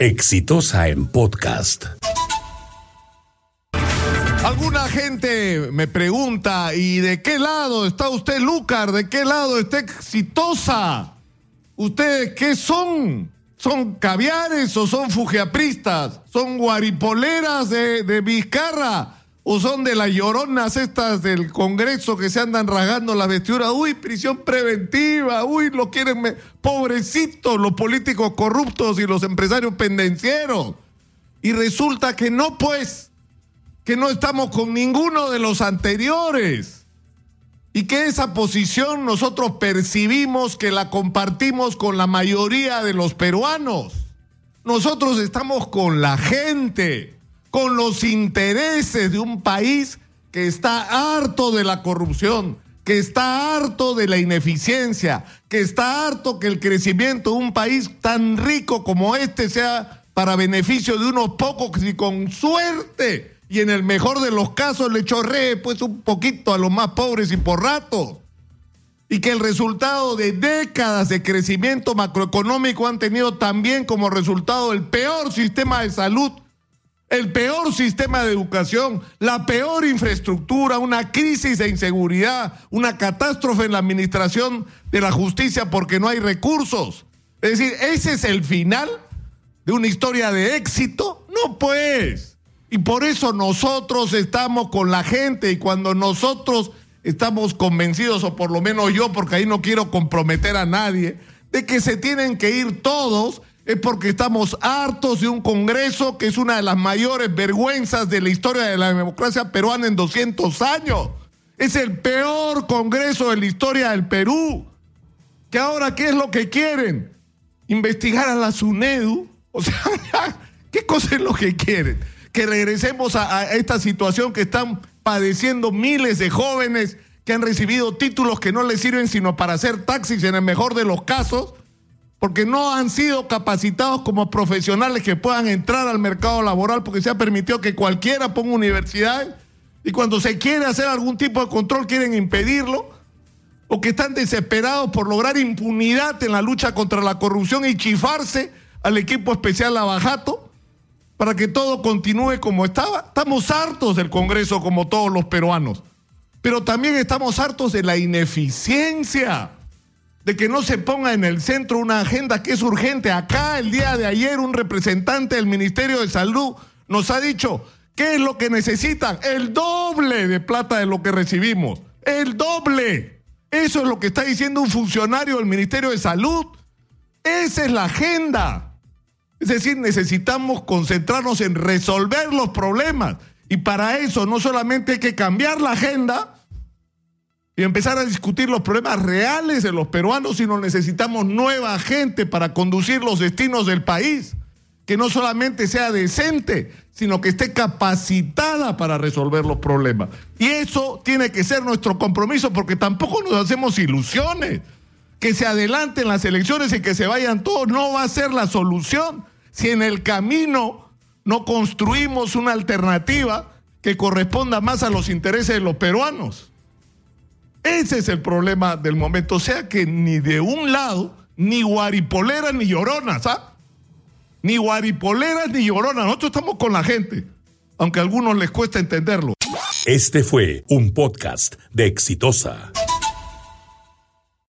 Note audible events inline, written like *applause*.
Exitosa en podcast. Alguna gente me pregunta, ¿y de qué lado está usted, Lucar? ¿De qué lado está exitosa? ¿Ustedes qué son? ¿Son caviares o son fujiapristas? ¿Son guaripoleras de, de Vizcarra? ¿O son de las lloronas estas del Congreso que se andan rasgando la vestidura? Uy, prisión preventiva, uy, lo quieren, me... pobrecitos los políticos corruptos y los empresarios pendencieros. Y resulta que no, pues, que no estamos con ninguno de los anteriores. Y que esa posición nosotros percibimos que la compartimos con la mayoría de los peruanos. Nosotros estamos con la gente con los intereses de un país que está harto de la corrupción, que está harto de la ineficiencia, que está harto que el crecimiento de un país tan rico como este sea para beneficio de unos pocos y con suerte y en el mejor de los casos le chorree pues un poquito a los más pobres y por rato. Y que el resultado de décadas de crecimiento macroeconómico han tenido también como resultado el peor sistema de salud el peor sistema de educación, la peor infraestructura, una crisis de inseguridad, una catástrofe en la administración de la justicia porque no hay recursos. Es decir, ¿ese es el final de una historia de éxito? No pues. Y por eso nosotros estamos con la gente y cuando nosotros estamos convencidos, o por lo menos yo, porque ahí no quiero comprometer a nadie, de que se tienen que ir todos es porque estamos hartos de un Congreso que es una de las mayores vergüenzas de la historia de la democracia peruana en 200 años. Es el peor Congreso de la historia del Perú. Que ahora, ¿qué es lo que quieren? Investigar a la SUNEDU. O sea, *laughs* ¿qué cosa es lo que quieren? Que regresemos a, a esta situación que están padeciendo miles de jóvenes que han recibido títulos que no les sirven sino para hacer taxis en el mejor de los casos porque no han sido capacitados como profesionales que puedan entrar al mercado laboral, porque se ha permitido que cualquiera ponga universidad y cuando se quiere hacer algún tipo de control quieren impedirlo, o que están desesperados por lograr impunidad en la lucha contra la corrupción y chifarse al equipo especial Abajato para que todo continúe como estaba. Estamos hartos del Congreso como todos los peruanos, pero también estamos hartos de la ineficiencia de que no se ponga en el centro una agenda que es urgente. Acá el día de ayer un representante del Ministerio de Salud nos ha dicho, ¿qué es lo que necesitan? El doble de plata de lo que recibimos. El doble. Eso es lo que está diciendo un funcionario del Ministerio de Salud. Esa es la agenda. Es decir, necesitamos concentrarnos en resolver los problemas. Y para eso no solamente hay que cambiar la agenda, y empezar a discutir los problemas reales de los peruanos, sino necesitamos nueva gente para conducir los destinos del país, que no solamente sea decente, sino que esté capacitada para resolver los problemas. Y eso tiene que ser nuestro compromiso, porque tampoco nos hacemos ilusiones. Que se adelanten las elecciones y que se vayan todos no va a ser la solución si en el camino no construimos una alternativa que corresponda más a los intereses de los peruanos. Ese es el problema del momento. O sea que ni de un lado, ni guaripoleras ni lloronas, ¿ah? Ni guaripoleras ni lloronas. Nosotros estamos con la gente, aunque a algunos les cuesta entenderlo. Este fue un podcast de Exitosa.